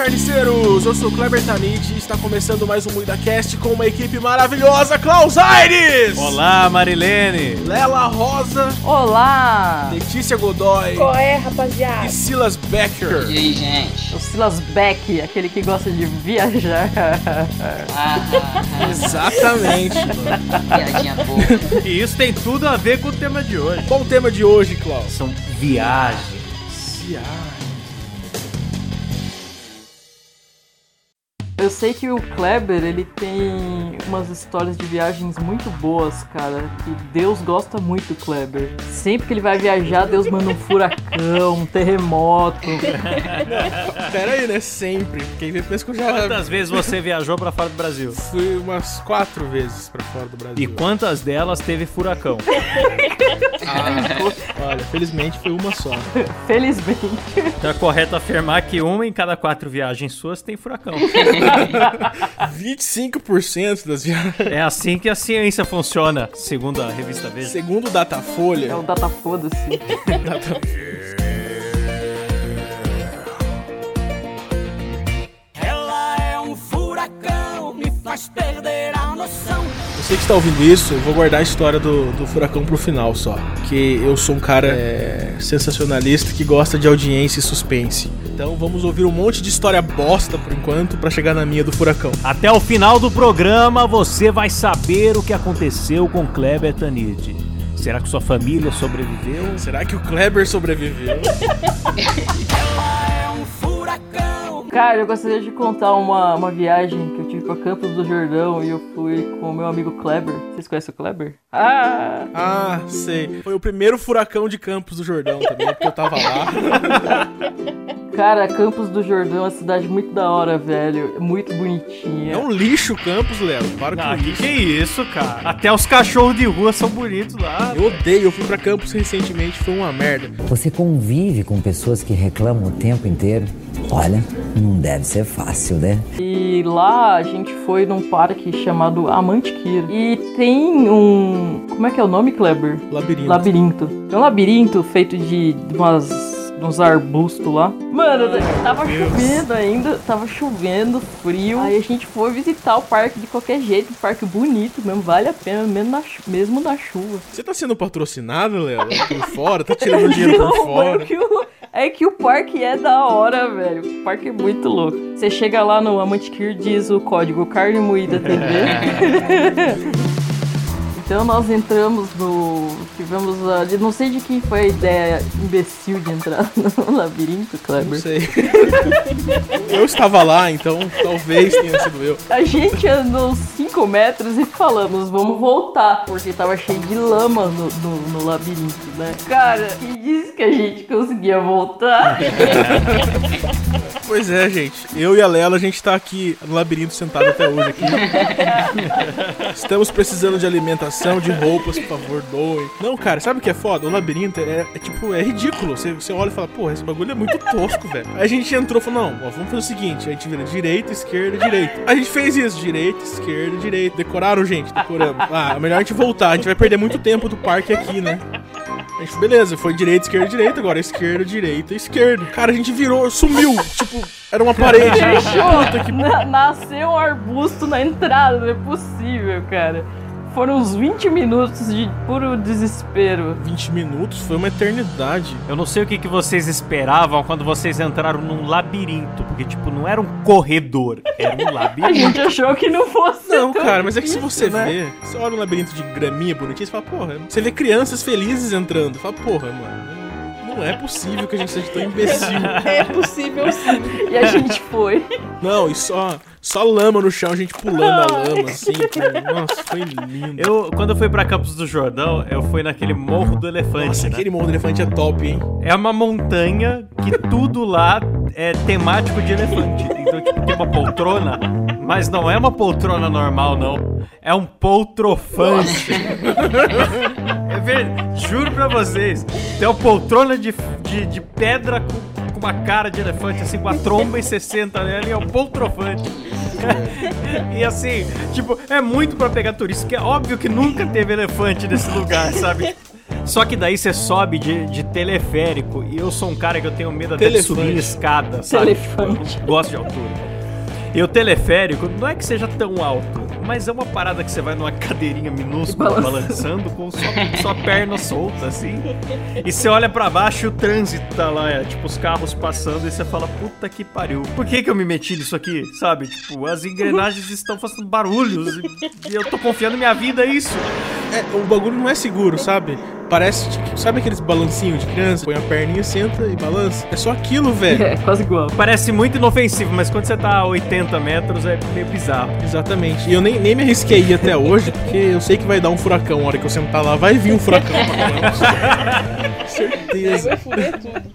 carniceiros! Eu sou o Kleber Tanid e está começando mais um MuidaCast com uma equipe maravilhosa, Klaus Aires! Olá, Marilene! Lela Rosa, Olá! Letícia Godoy Qual é, rapaziada? e Silas Becker. E aí, gente? O Silas Beck, aquele que gosta de viajar. Ah, Exatamente. piadinha boa. E isso tem tudo a ver com o tema de hoje. Qual o tema de hoje, Klaus? São viagens. Eu sei que o Kleber, ele tem umas histórias de viagens muito boas, cara. Que Deus gosta muito do Kleber. Sempre que ele vai viajar, Deus manda um furacão, um terremoto. Pera aí, né? Sempre. Quem vê pensa que eu já Quantas vezes você viajou pra fora do Brasil? fui umas quatro vezes pra fora do Brasil. E quantas delas teve furacão? Olha, felizmente foi uma só. Felizmente. Então é correto afirmar que uma em cada quatro viagens suas tem furacão. 25% das viagens. É assim que a ciência funciona, segundo a revista Veja. Segundo o Datafolha, É o data foda-se. Ela é um furacão, me faz perder a noção. Você que está ouvindo isso, eu vou guardar a história do, do furacão pro final só. Que eu sou um cara é, sensacionalista que gosta de audiência e suspense. Então vamos ouvir um monte de história bosta por enquanto pra chegar na minha do furacão. Até o final do programa você vai saber o que aconteceu com Kleber Tanid. Será que sua família sobreviveu? Será que o Kleber sobreviveu? Ela é um furacão. Cara, eu gostaria de contar uma, uma viagem que pra Campos do Jordão e eu fui com o meu amigo Kleber. Vocês conhecem o Kleber? Ah! ah, sei. Foi o primeiro furacão de Campos do Jordão também, porque eu tava lá. Cara, Campos do Jordão é uma cidade muito da hora, velho. Muito bonitinha. É um lixo Campos, Léo. Para com Ah, que é isso, cara? Até os cachorros de rua são bonitos lá. Eu odeio, eu fui pra Campos recentemente, foi uma merda. Você convive com pessoas que reclamam o tempo inteiro? Olha, não deve ser fácil, né? E lá a gente foi num parque chamado Amantikir. E tem um. Como é que é o nome, Kleber? Labirinto. Labirinto. É um labirinto feito de umas. uns arbustos lá. Mano, tava chovendo ainda, tava chovendo, frio. Aí a gente foi visitar o parque de qualquer jeito, um parque bonito mesmo, vale a pena, mesmo na, mesmo na chuva. Você tá sendo patrocinado, Léo? Por fora? Tá tirando dinheiro por Não, fora? É que o parque é da hora, velho. O parque é muito louco. Você chega lá no Amantikir, diz o código Carne Moída TV. então nós entramos no. Tivemos ali. Não sei de quem foi a ideia imbecil de entrar no labirinto, Não Kleber. sei. eu estava lá, então talvez tenha sido eu. A gente andou 5 metros e falamos, vamos voltar, porque tava cheio de lama no, no, no labirinto, né? Cara, e disse que a gente conseguia voltar. Pois é, gente. Eu e a Lela, a gente tá aqui no labirinto sentado até hoje aqui. Estamos precisando de alimentação, de roupas, por favor, doem. Não, cara, sabe o que é foda? O labirinto é, é tipo, é ridículo. Você, você olha e fala, porra, esse bagulho é muito tosco, velho. Aí a gente entrou e falou, não, ó, vamos fazer o seguinte, a gente vira direita, esquerda, direita. A gente fez isso, direita, esquerda, direita. Decoraram, gente, decoramos. Ah, é melhor a gente voltar, a gente vai perder muito tempo do parque aqui, né? A gente, beleza, foi direita, esquerda, direita, agora esquerda, direita, esquerda. Cara, a gente virou, sumiu. Tipo, era uma parede. Puta que Na- nasceu um arbusto na entrada, não é possível, cara. Foram uns 20 minutos de puro desespero. 20 minutos foi uma eternidade. Eu não sei o que, que vocês esperavam quando vocês entraram num labirinto, porque, tipo, não era um corredor, era um A labirinto. gente achou que não fosse. Não, tão cara, mas é que se você né? vê, você olha um labirinto de graminha bonitinha, você fala, porra, você vê crianças felizes entrando. Fala, porra, mano, não é possível que a gente seja tão imbecil. É possível sim. E a gente foi. Não, e só, só lama no chão, a gente pulando a lama, assim. Nossa, foi lindo. Eu, quando eu fui pra Campos do Jordão, eu fui naquele Morro do Elefante, Nossa, né? aquele morro do elefante é top, hein? É uma montanha que tudo lá é temático de elefante. Então, tipo, tem uma poltrona, mas não é uma poltrona normal, não. É um poltrofante. É verdade, juro pra vocês. Tem uma poltrona de, de, de pedra com, com uma cara de elefante, assim, com a tromba e 60 nela, e é um poltrofante. e assim, tipo, é muito pra pegar turista, que é óbvio que nunca teve elefante nesse lugar, sabe? Só que daí você sobe de, de teleférico e eu sou um cara que eu tenho medo até de Telefante. subir escada, sabe? Telefante. Tipo, eu gosto de altura. E o teleférico não é que seja tão alto, mas é uma parada que você vai numa cadeirinha minúscula Balançando. com sua, sua perna solta, assim. E você olha pra baixo e o trânsito tá lá, é, tipo, os carros passando e você fala, puta que pariu. Por que que eu me meti nisso aqui, sabe? Tipo, as engrenagens estão fazendo barulhos e, e eu tô confiando minha vida a isso. É, o bagulho não é seguro, sabe? Parece, tipo, sabe aqueles balancinhos de criança? Põe a perninha, senta e balança. É só aquilo, velho. É, quase igual. Parece muito inofensivo, mas quando você tá a 80 metros é meio bizarro. Exatamente. E eu nem, nem me arrisquei ir até hoje, porque eu sei que vai dar um furacão. A hora que eu sentar lá, vai vir um furacão. Aí Certeza. vai fuder tudo.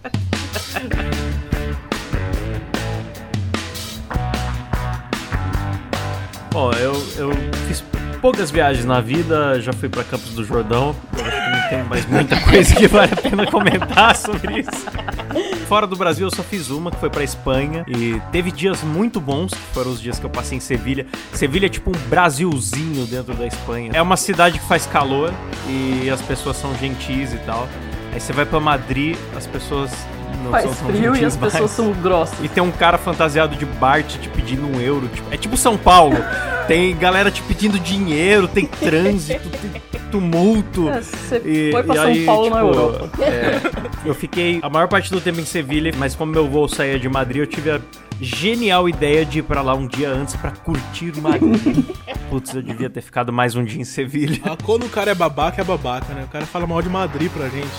Poucas viagens na vida, já fui pra Campos do Jordão. Acho que não tem mais muita coisa que vale a pena comentar sobre isso. Fora do Brasil, eu só fiz uma, que foi pra Espanha. E teve dias muito bons, que foram os dias que eu passei em Sevilha. Sevilha é tipo um Brasilzinho dentro da Espanha. É uma cidade que faz calor e as pessoas são gentis e tal. Aí você vai pra Madrid, as pessoas não Faz são tão frio e gentis as pessoas mais. são grossas. E tem um cara fantasiado de Bart te pedindo um euro. tipo- é tipo São Paulo. Tem galera te pedindo dinheiro, tem trânsito, tem tumulto. É, Você E- foi pra e São aí, Paulo na tipo, Europa. é, eu fiquei a maior parte do tempo em Sevilha, mas como meu voo saía de Madrid, eu tive a genial ideia de ir pra lá um dia antes pra curtir Madrid. Putz, eu devia ter ficado mais um dia em Sevilha. Ah, Quando o cara é babaca, é babaca, né? O cara fala mal de Madrid pra gente.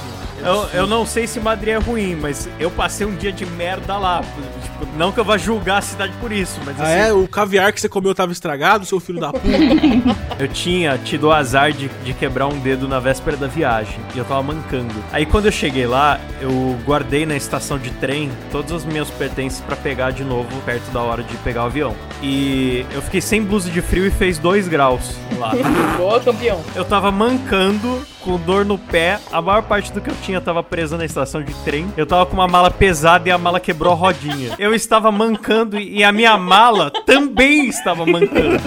Eu, eu não sei se Madrid é ruim, mas eu passei um dia de merda lá. Tipo, não que eu vá julgar a cidade por isso, mas Ah, assim, é? O caviar que você comeu tava estragado, seu filho da puta? Eu tinha tido o azar de, de quebrar um dedo na véspera da viagem e eu tava mancando. Aí quando eu cheguei lá, eu guardei na estação de trem todos os meus pertences pra pegar de novo perto da hora de pegar o avião. E eu fiquei sem blusa de frio e fez 2 graus lá. Boa, campeão. Eu tava mancando, com dor no pé, a maior parte do que eu tinha tava presa na estação de trem. Eu tava com uma mala pesada e a mala quebrou a rodinha. Eu estava mancando e e a minha mala também estava mancando.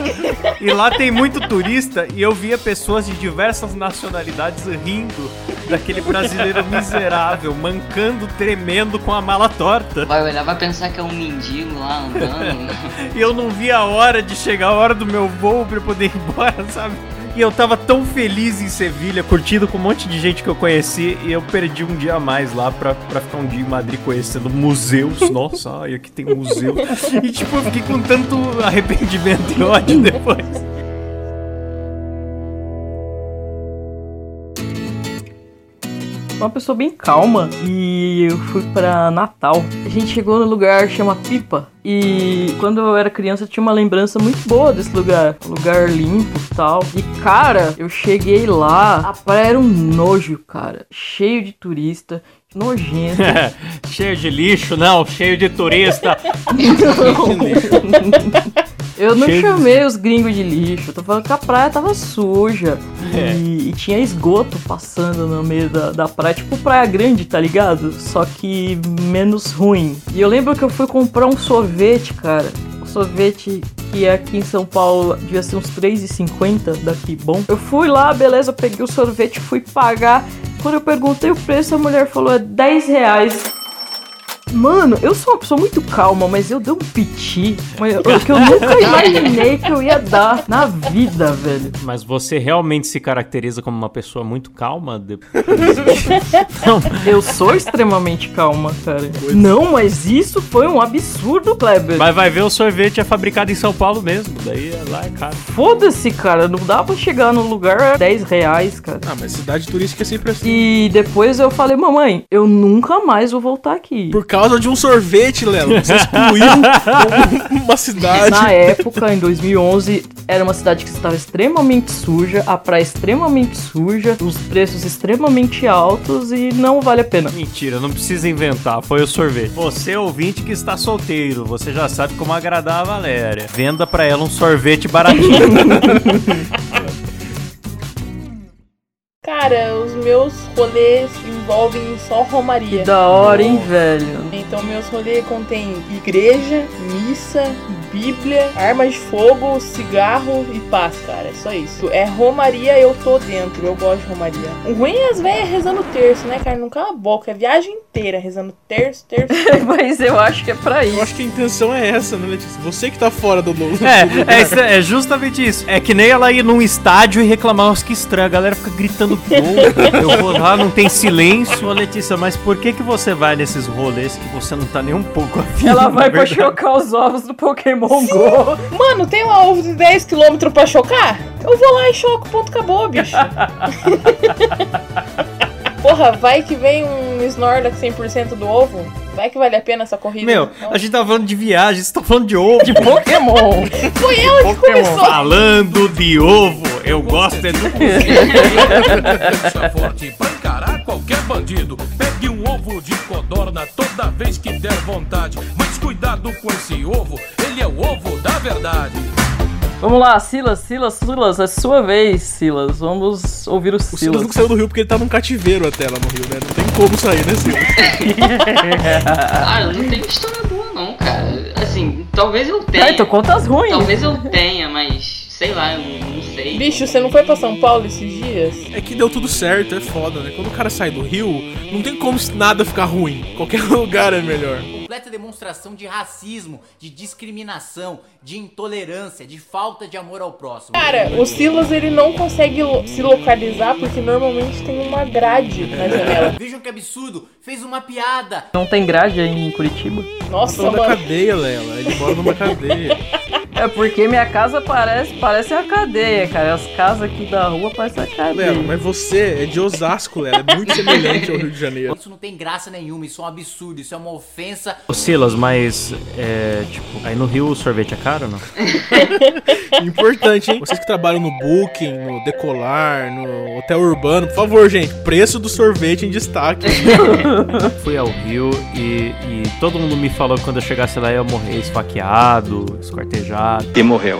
E lá tem muito turista e eu via pessoas de diversas nacionalidades rindo daquele brasileiro miserável, mancando, tremendo com a mala torta. Vai olhar, vai pensar que é um mendigo lá andando. E eu não via a hora de chegar a hora do meu voo pra eu poder ir embora, sabe? E eu tava tão feliz em Sevilha, curtindo com um monte de gente que eu conheci, e eu perdi um dia a mais lá pra, pra ficar um dia em Madrid conhecendo museus. Nossa, ai, aqui tem museu. E tipo, eu fiquei com tanto arrependimento e ódio depois. Uma pessoa bem calma e eu fui pra Natal. A gente chegou no lugar que chama Pipa e quando eu era criança eu tinha uma lembrança muito boa desse lugar, um lugar limpo e tal. E cara, eu cheguei lá, a praia era um nojo, cara, cheio de turista. Nojento. cheio de lixo, não, cheio de turista. Eu não Cheio de- chamei os gringos de lixo, tô falando que a praia tava suja. É. E, e tinha esgoto passando no meio da, da praia, tipo praia grande, tá ligado? Só que menos ruim. E eu lembro que eu fui comprar um sorvete, cara. Um sorvete que aqui em São Paulo devia ser uns R$3,50 daqui, bom. Eu fui lá, beleza, peguei o sorvete, fui pagar. Quando eu perguntei o preço, a mulher falou: é 10 reais. Mano, eu sou uma pessoa muito calma, mas eu dei um piti mas eu- que eu nunca imaginei que eu ia dar na vida, velho. Mas você realmente se caracteriza como uma pessoa muito calma? De- Eu sou extremamente calma, cara. Não, mas isso foi um absurdo, Kleber. Mas vai ver, o sorvete é fabricado em São Paulo mesmo. Daí é lá é caro. Foda-se, cara. Não dá pra chegar no lugar 10 reais, cara. Ah, mas cidade turística é sempre assim. E depois eu falei, mamãe, eu nunca mais vou voltar aqui. Por causa de um sorvete, Léo. Você excluiu uma cidade. Na época, em 2011, era uma cidade que estava extremamente suja, a praia extremamente suja, os preços extremamente altos e não vale a pena. Mentira, não precisa inventar, foi o sorvete. Você, ouvinte que está solteiro, você já sabe como agradar a Valéria. Venda pra ela um sorvete baratinho. Cara, meus rolês envolvem só romaria. Que da hora, hein, velho? Então meus rolês contêm igreja, missa, Bíblia, arma de fogo, cigarro e paz, cara. É só isso. É Romaria, eu tô dentro. Eu gosto de Romaria. O ruim é as velhas rezando terço, né, cara? Não cala a boca. É a viagem inteira rezando terço, terço. Mas eu acho que é pra Eu isso. acho que a intenção é essa, né, Letícia? Você que tá fora do novo. É, é, isso- é justamente isso. É que nem ela ir num estádio e reclamar, nossa, que estranho. A galera fica gritando gol. Eu vou lá, não tem silêncio. Ô, Letícia, mas por que que você vai nesses rolês que você não tá nem um pouco afim? Ela vai pra chocar os ovos do Pokémon Go. Mano, tem lá ovo de 10km pra chocar? Eu vou lá e choco, ponto, acabou, bicho. Porra, vai que vem um Snorlax 100% do ovo. Vai que vale a pena essa corrida. Meu, a gente tá falando de viagem, você tá falando de ovo. De Pokémon. Foi ela que começou. Falando de ovo, eu gosto é do forte pra encarar qualquer bandido. Pegue um ovo de codorna toda vez que der vontade. Mas cuidado com esse ovo, ele é o ovo da verdade. Vamos lá, Silas, Silas, Silas, é sua vez, Silas. Vamos ouvir o O Silas Silas. não saiu do Rio porque ele tá num cativeiro até lá no Rio, né? Não tem como sair, né, Silas? Cara, não tem história boa não, cara. Assim, talvez eu tenha. Ah, então conta as ruins. Talvez eu tenha, mas sei lá, eu não, não sei. Bicho, você não foi pra São Paulo esses dias? É que deu tudo certo, é foda, né? Quando o cara sai do Rio, não tem como nada ficar ruim. Qualquer lugar é melhor. completa demonstração de racismo, de discriminação, de intolerância, de falta de amor ao próximo. Cara, o Silas ele não consegue lo- se localizar porque normalmente tem uma grade na janela. Vejam que absurdo, fez uma piada. Não tem grade aí em Curitiba? Nossa, mano. cadeia, Lela. Ele mora numa cadeia. É porque minha casa parece, parece a cadeia, cara. As casas aqui da rua parecem a cadeia. Mas você é de Osasco, Lela. É muito semelhante ao Rio de Janeiro. Isso não tem graça nenhuma, isso é um absurdo, isso é uma ofensa. Ô, Silas, mas é, tipo, aí no Rio o sorvete é caro ou não? Importante, hein? Vocês que trabalham no Booking, no Decolar, no Hotel Urbano, por favor, gente, preço do sorvete em destaque. Fui ao Rio e, e todo mundo me falou que quando eu chegasse lá eu ia morrer esfaqueado, esquartejado. E morreu.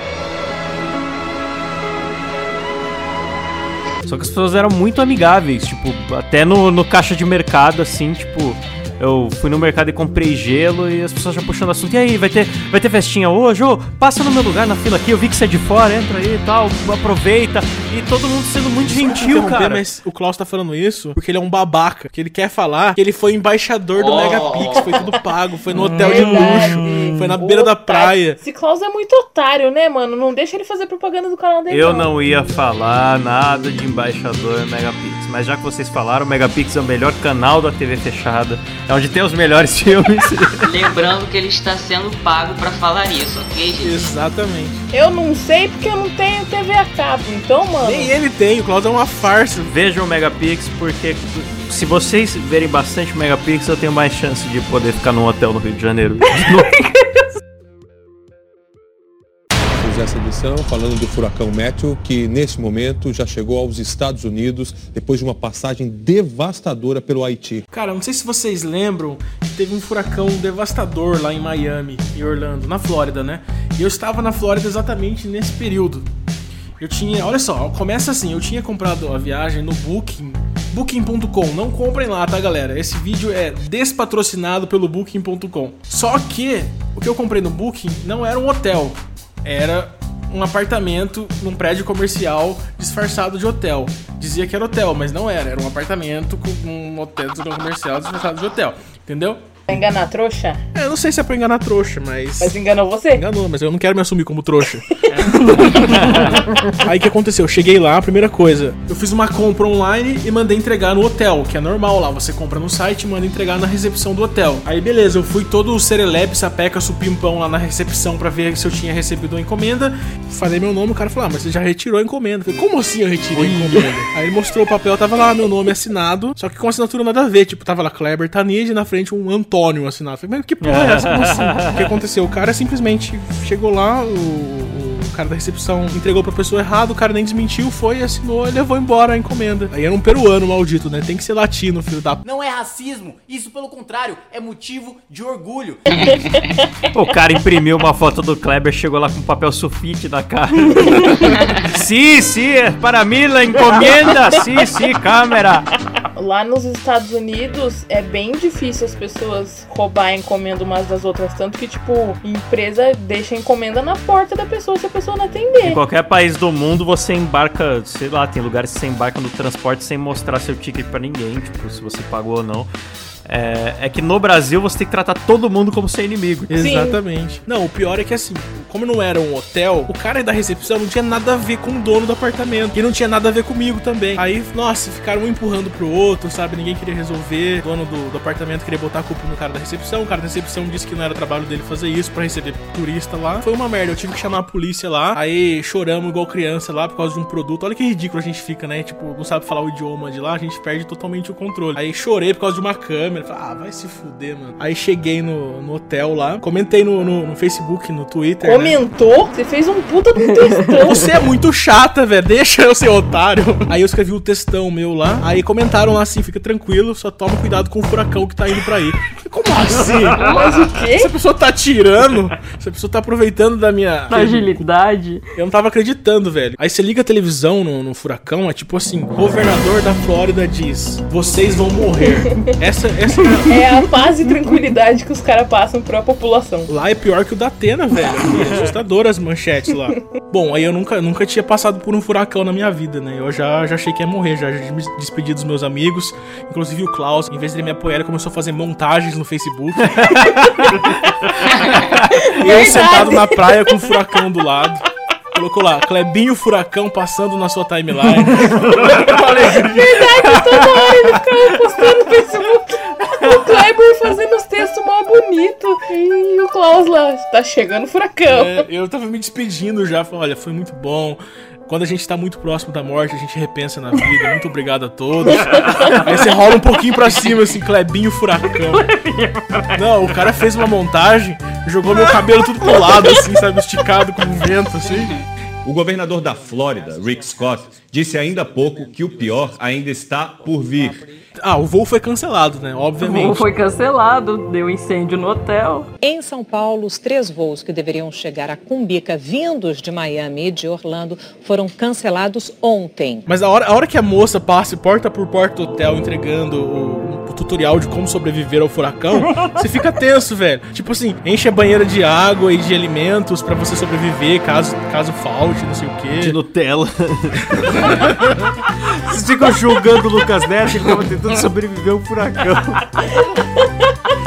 Só que as pessoas eram muito amigáveis, tipo, até no, no caixa de mercado, assim, tipo, eu fui no mercado e comprei gelo e as pessoas já puxando assunto. E aí, vai ter, vai ter festinha hoje? Ô, passa no meu lugar na fila aqui, eu vi que você é de fora, entra aí e tal, aproveita. E todo mundo sendo muito gentil, cara. Mas o Klaus tá falando isso porque ele é um babaca. Que ele quer falar que ele foi embaixador do Oh. Megapix, foi tudo pago, foi no hotel de Verdade. luxo, foi na beira da praia. Esse Klaus é muito otário, né, mano? Não deixa ele fazer propaganda do canal dele. Eu não ia falar nada de embaixador Megapix, mas já que vocês falaram, o Megapix é o melhor canal da TV fechada, é onde tem os melhores filmes. Lembrando que ele está sendo pago pra falar isso, ok, gente? Exatamente. Eu não sei porque eu não tenho TV a cabo. Então, mano. Nem ele tem, o Klaus é uma farsa. Vejam o Megapix, porque se vocês verem bastante Megapix, eu tenho mais chance de poder ficar num hotel no Rio de Janeiro. Fiz essa edição falando do furacão Matthew, que nesse momento já chegou aos Estados Unidos depois de uma passagem devastadora pelo Haiti. Cara, não sei se vocês lembram que teve um furacão devastador lá em Miami e Orlando, na Flórida, né? E eu estava na Flórida exatamente nesse período. Eu tinha, olha só, começa assim, eu tinha comprado a viagem no Booking, booking.com. Não comprem lá, tá, galera? Esse vídeo é despatrocinado pelo booking.com. Só que o que eu comprei no Booking não era um hotel, era um apartamento num prédio comercial disfarçado de hotel. Dizia que era hotel, mas não era, era um apartamento com um hotel comercial disfarçado de hotel, entendeu? Vai enganar a trouxa? É, eu não sei se é pra enganar trouxa, mas. Mas enganou você? Enganou, mas eu não quero me assumir como trouxa. Aí o que aconteceu? Eu cheguei lá, a primeira coisa, eu fiz uma compra online e mandei entregar no hotel, que é normal lá. Você compra no site e manda entregar na recepção do hotel. Aí beleza, eu fui todo o serelepe, sapeca, supimpão lá na recepção pra ver se eu tinha recebido a encomenda. Falei meu nome, o cara falou: Ah, mas você já retirou a encomenda. Falei, como assim eu retirei a encomenda? Aí ele mostrou o papel, tava lá meu nome assinado, só que com assinatura nada a ver. Tipo, tava lá Kleber Tanid na frente um Antônio assinado. Eu falei, mas que porra é essa? Como assim? O que aconteceu? O cara simplesmente chegou lá, o, o cara da recepção entregou pra pessoa errada, o cara nem desmentiu, foi, assinou e levou embora a encomenda. Aí era um peruano maldito, né? Tem que ser latino, filho da. Não é racismo, isso pelo contrário, é motivo de orgulho. o cara imprimiu uma foto do Kleber, chegou lá com papel sulfite na cara. sim, sim, é para mim la encomenda, sim, sim, câmera. Lá nos Estados Unidos é bem difícil as pessoas roubar a encomenda umas das outras. Tanto que, tipo, empresa deixa a encomenda na porta da pessoa se a pessoa não Em atender. qualquer país do mundo você embarca, sei lá, tem lugares que você embarca no transporte sem mostrar seu ticket pra ninguém, tipo, se você pagou ou não. É, é que no Brasil você tem que tratar todo mundo como seu inimigo. Exatamente. Não, o pior é que assim, como não era um hotel, o cara da recepção não tinha nada a ver com o dono do apartamento. E não tinha nada a ver comigo também. Aí, nossa, ficaram um empurrando pro outro, sabe? Ninguém queria resolver. O dono do, do apartamento queria botar a culpa no cara da recepção. O cara da recepção disse que não era trabalho dele fazer isso pra receber turista lá. Foi uma merda. Eu tive que chamar a polícia lá. Aí choramos igual criança lá por causa de um produto. Olha que ridículo a gente fica, né? Tipo, não sabe falar o idioma de lá, a gente perde totalmente o controle. Aí chorei por causa de uma câmera. Falei, ah, vai se fuder, mano. Aí cheguei no, no hotel lá. Comentei no, no, no Facebook, no Twitter. né? Comentou? Você fez um puta de um textão. Você é muito chata, velho. Deixa eu ser otário. Aí eu escrevi o textão meu lá. Aí comentaram lá assim: fica tranquilo, só toma cuidado com o furacão que tá indo pra aí. Como assim? Mas o quê? Essa pessoa tá tirando. Essa pessoa tá aproveitando da minha. Fragilidade. Eu não tava acreditando, velho. Aí você liga a televisão no, no furacão, é tipo assim: governador da Flórida diz: vocês vão morrer. Essa, essa É a paz e tranquilidade que os caras passam pra população. Lá é pior que o da Atena, velho. É assustador as manchetes lá. Bom, aí eu nunca, nunca tinha passado por um furacão na minha vida, né? Eu já, já achei que ia morrer, já, já me despedi dos meus amigos. Inclusive o Klaus, em vez de me apoiar, ele começou a fazer montagens no Facebook. eu sentado na praia com o furacão do lado. Colocou lá, Clebinho Furacão passando na sua timeline. Verdade, toda hora ele ficava postando no Facebook. O Kleber fazendo os textos mal bonitos. E o Klaus lá, tá chegando furacão. É, eu tava me despedindo já, falei, olha, foi muito bom. Quando a gente tá muito próximo da morte, a gente repensa na vida. Muito obrigado a todos. Aí você rola um pouquinho pra cima, assim, Clebinho Furacão. Não, o cara fez uma montagem, jogou meu cabelo tudo pro lado, assim, sabe, esticado com o vento, assim. O governador da Flórida, Rick Scott, disse ainda há pouco que o pior ainda está por vir. Ah, o voo foi cancelado, né? O Obviamente. voo foi cancelado, deu incêndio no hotel. Em São Paulo, os três voos que deveriam chegar a Cumbica, vindos de Miami e de Orlando, foram cancelados ontem. Mas a hora, a hora que a moça passa porta por porta do hotel entregando o, o tutorial de como sobreviver ao furacão, você fica tenso, velho. Tipo assim, enche a banheira de água e de alimentos pra você sobreviver caso, caso falte, não sei o quê. De Nutella. Vocês ficam julgando o Lucas Neto, ele tava tentando sobreviver a um furacão.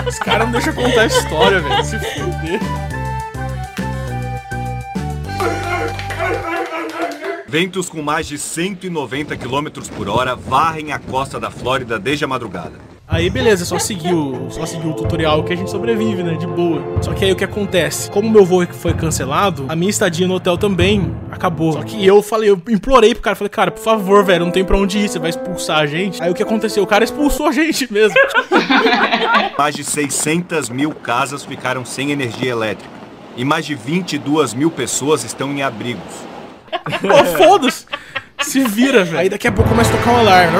Os caras não deixam contar a história, velho. Se fuder. Ventos com mais de 190 km por hora varrem a costa da Flórida desde a madrugada. Aí beleza, só seguiu, só seguiu o tutorial que a gente sobrevive, né, de boa. Só que aí o que acontece? Como meu voo foi cancelado, a minha estadia no hotel também acabou. Só que eu falei, eu implorei pro cara, falei, cara, por favor, velho, não tem pra onde ir, você vai expulsar a gente. Aí o que aconteceu? O cara expulsou a gente mesmo. Mais de 600 mil casas ficaram sem energia elétrica. E mais de 22 mil pessoas estão em abrigos. Pô, foda-se. Se vira, velho. Aí daqui a pouco começa a tocar um alarme.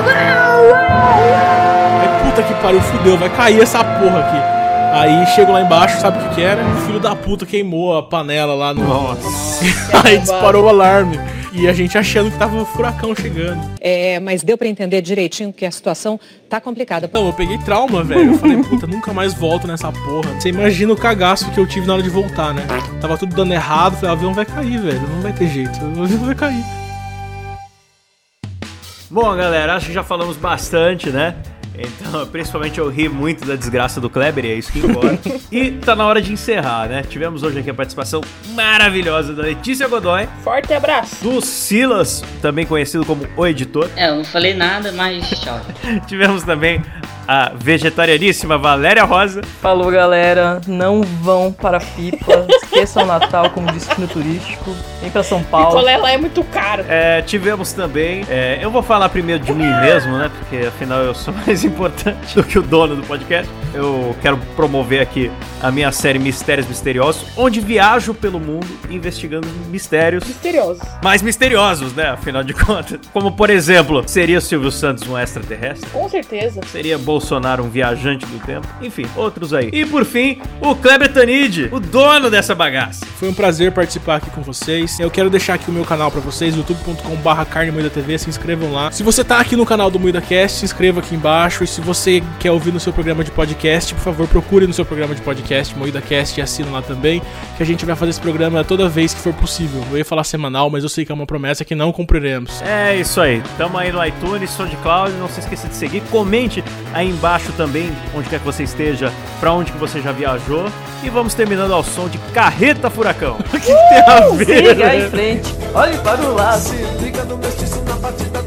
Aí puta que pariu, fudeu, vai cair essa porra aqui. Aí chego lá embaixo, sabe o que que era? O filho da puta queimou a panela lá no. Nossa. Aí disparou o alarme. E a gente achando que tava um furacão chegando. É, mas deu para entender direitinho que a situação tá complicada. Não, eu peguei trauma, velho. Eu falei, puta, nunca mais volto nessa porra. Você imagina o cagaço que eu tive na hora de voltar, né? Tava tudo dando errado. Falei, o avião vai cair, velho. Não vai ter jeito. O avião vai cair. Bom, galera, acho que já falamos bastante, né? Então, principalmente eu ri muito da desgraça do Kleber, e é isso que importa. e tá na hora de encerrar, né? Tivemos hoje aqui a participação maravilhosa da Letícia Godoy. Forte abraço. Do Silas, também conhecido como o editor. É, eu não falei nada, mas tchau. Tivemos também a vegetarianíssima Valéria Rosa. Falou, galera. Não vão para Pipa. Esqueçam o Natal como destino turístico. Vem pra São Paulo. Picolé lá é muito caro. É, tivemos também. é, eu vou falar primeiro de mim mesmo, né? Porque afinal eu sou mais importante do que o dono do podcast. Eu quero promover aqui a minha série Mistérios Misteriosos, onde viajo pelo mundo investigando mistérios Misterioso. mais misteriosos, né? Afinal de contas. Como, por exemplo, seria Silvio Santos um extraterrestre? Com certeza. Seria Bolsonaro um viajante do tempo? Enfim, outros aí. E por fim, o Kleber Tanid, o dono dessa bagaça. Foi um prazer participar aqui com vocês. Eu quero deixar aqui o meu canal pra vocês, youtube.com/barra carne moída TV. Se inscrevam lá. Se você tá aqui no canal do Moída Cast, se inscreva aqui embaixo. E se você quer ouvir no seu programa de podcast, por favor, procure no seu programa de podcast, Moída Cast, e assina lá também. Que a gente vai fazer esse programa toda vez que for possível. Eu ia falar semanal, mas eu sei que é uma promessa que não cumpriremos. É isso aí. Tamo aí no iTunes, SoundCloud. Não se esqueça de seguir. Comente aí embaixo também, onde quer que você esteja, pra onde que você já viajou. E vamos terminando ao som de Carreta Furacão. O que, que tem a ver? Siga em frente. Olhe para o lado. Se liga no mestiço na batida